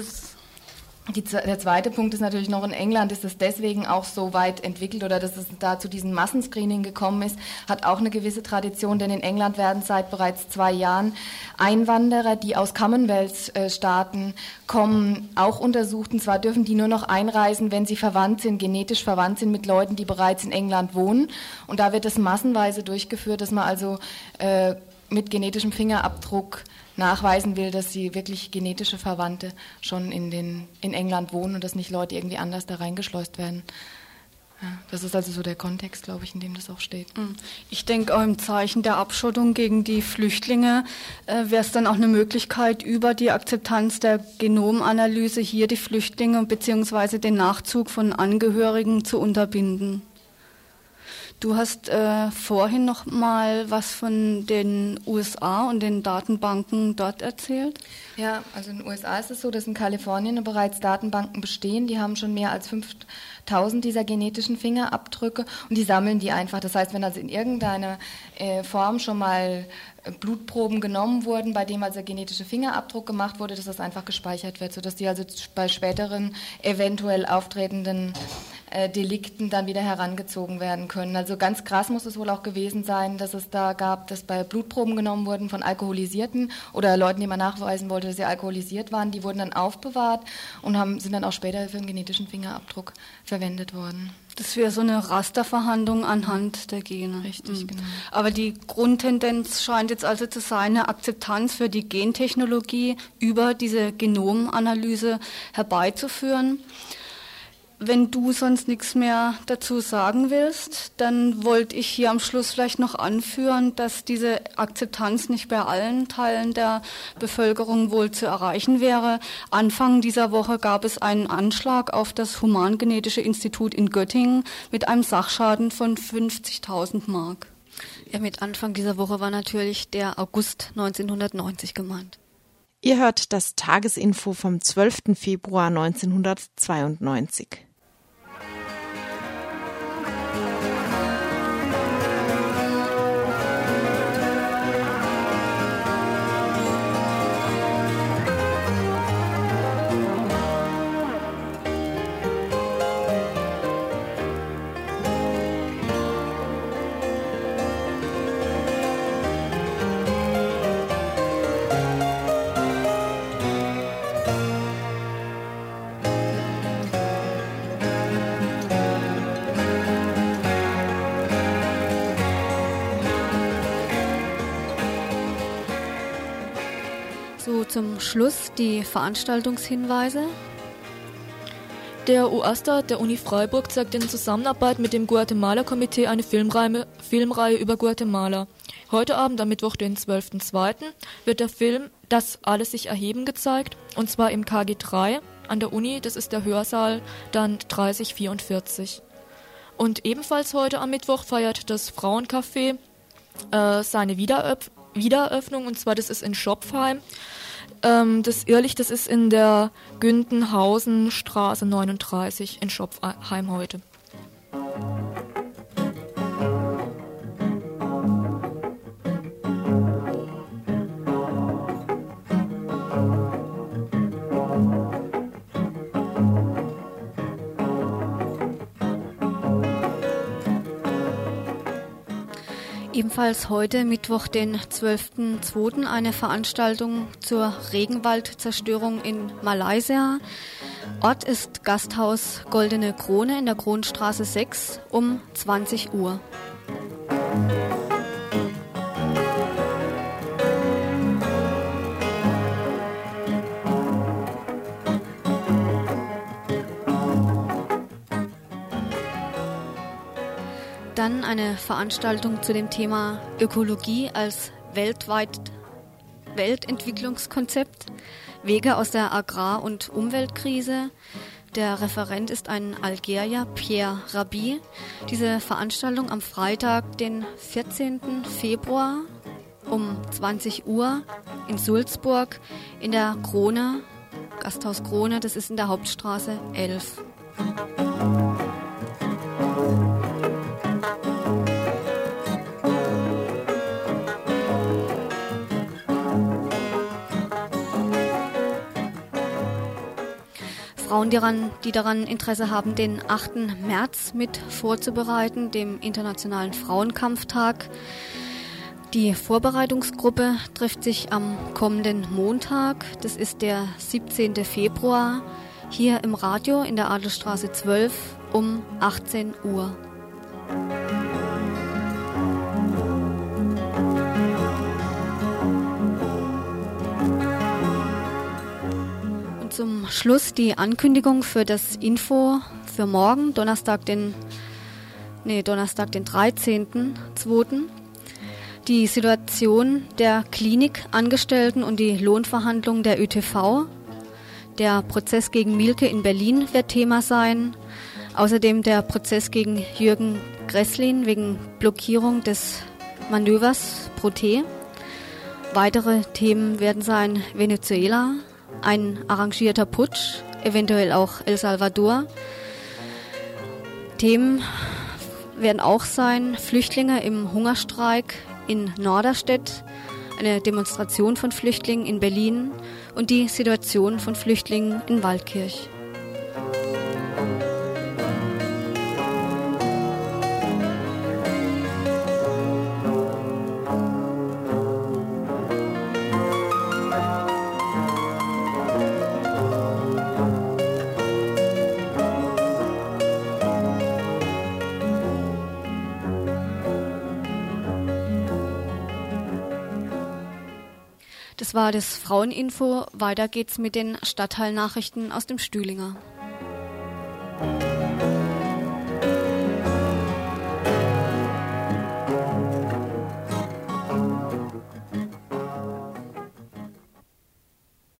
die, der zweite Punkt ist natürlich noch, in England ist es deswegen auch so weit entwickelt oder dass es da zu diesem Massenscreening gekommen ist, hat auch eine gewisse Tradition, denn in England werden seit bereits zwei Jahren Einwanderer, die aus Commonwealth-Staaten kommen, auch untersucht. Und zwar dürfen die nur noch einreisen, wenn sie verwandt sind, genetisch verwandt sind mit Leuten, die bereits in England wohnen. Und da wird es massenweise durchgeführt, dass man also äh, mit genetischem Fingerabdruck nachweisen will, dass sie wirklich genetische Verwandte schon in, den, in England wohnen und dass nicht Leute irgendwie anders da reingeschleust werden. Ja, das ist also so der Kontext, glaube ich, in dem das auch steht. Hm. Ich denke, auch im Zeichen der Abschottung gegen die Flüchtlinge äh, wäre es dann auch eine Möglichkeit, über die Akzeptanz der Genomanalyse hier die Flüchtlinge bzw. den Nachzug von Angehörigen zu unterbinden. Du hast äh, vorhin noch mal was von den USA und den Datenbanken dort erzählt. Ja, also in den USA ist es so, dass in Kalifornien bereits Datenbanken bestehen. Die haben schon mehr als 5000 dieser genetischen Fingerabdrücke und die sammeln die einfach. Das heißt, wenn also in irgendeiner äh, Form schon mal äh, Blutproben genommen wurden, bei dem also genetische Fingerabdruck gemacht wurde, dass das einfach gespeichert wird, sodass die also bei späteren eventuell auftretenden äh, Delikten dann wieder herangezogen werden können. Also ganz krass muss es wohl auch gewesen sein, dass es da gab, dass bei Blutproben genommen wurden von Alkoholisierten oder Leuten, die man nachweisen wollte, dass sie alkoholisiert waren. Die wurden dann aufbewahrt und haben, sind dann auch später für einen genetischen Fingerabdruck verwendet worden. Das wäre so eine Rasterverhandlung anhand der Gene. Richtig, mhm. genau. Aber die Grundtendenz scheint jetzt also zu sein, eine Akzeptanz für die Gentechnologie über diese Genomanalyse herbeizuführen. Wenn du sonst nichts mehr dazu sagen willst, dann wollte ich hier am Schluss vielleicht noch anführen, dass diese Akzeptanz nicht bei allen Teilen der Bevölkerung wohl zu erreichen wäre. Anfang dieser Woche gab es einen Anschlag auf das Humangenetische Institut in Göttingen mit einem Sachschaden von 50.000 Mark. Ja, mit Anfang dieser Woche war natürlich der August 1990 gemeint. Ihr hört das Tagesinfo vom 12. Februar 1992. zum Schluss die Veranstaltungshinweise. Der UASTA der Uni Freiburg zeigt in Zusammenarbeit mit dem Guatemala-Komitee eine Filmreihe, Filmreihe über Guatemala. Heute Abend, am Mittwoch, den 12.02., wird der Film Das alles sich erheben gezeigt, und zwar im KG3 an der Uni, das ist der Hörsaal, dann 3044. Und ebenfalls heute am Mittwoch feiert das Frauencafé äh, seine Wiedereröffnung, und zwar das ist in Schopfheim. Ähm, das Irrlicht, das ist in der Gündenhausenstraße 39 in Schopfheim heute. Ebenfalls heute, Mittwoch, den 12.02., eine Veranstaltung zur Regenwaldzerstörung in Malaysia. Ort ist Gasthaus Goldene Krone in der Kronstraße 6 um 20 Uhr. Dann eine Veranstaltung zu dem Thema Ökologie als weltweit Weltentwicklungskonzept, Wege aus der Agrar- und Umweltkrise. Der Referent ist ein Algerier, Pierre Rabi. Diese Veranstaltung am Freitag, den 14. Februar um 20 Uhr in Sulzburg in der Krone, Gasthaus Krone, das ist in der Hauptstraße 11. Frauen, die daran, die daran Interesse haben, den 8. März mit vorzubereiten, dem Internationalen Frauenkampftag. Die Vorbereitungsgruppe trifft sich am kommenden Montag, das ist der 17. Februar, hier im Radio in der Adelstraße 12 um 18 Uhr. Zum Schluss die Ankündigung für das Info für morgen, Donnerstag den, nee, Donnerstag den 13.02. Die Situation der Klinikangestellten und die Lohnverhandlungen der ÖTV. Der Prozess gegen Mielke in Berlin wird Thema sein. Außerdem der Prozess gegen Jürgen Gresslin wegen Blockierung des Manövers pro T. Weitere Themen werden sein Venezuela, ein arrangierter Putsch, eventuell auch El Salvador. Themen werden auch sein Flüchtlinge im Hungerstreik in Norderstedt, eine Demonstration von Flüchtlingen in Berlin und die Situation von Flüchtlingen in Waldkirch. War das Fraueninfo. Weiter geht's mit den Stadtteilnachrichten aus dem Stühlinger.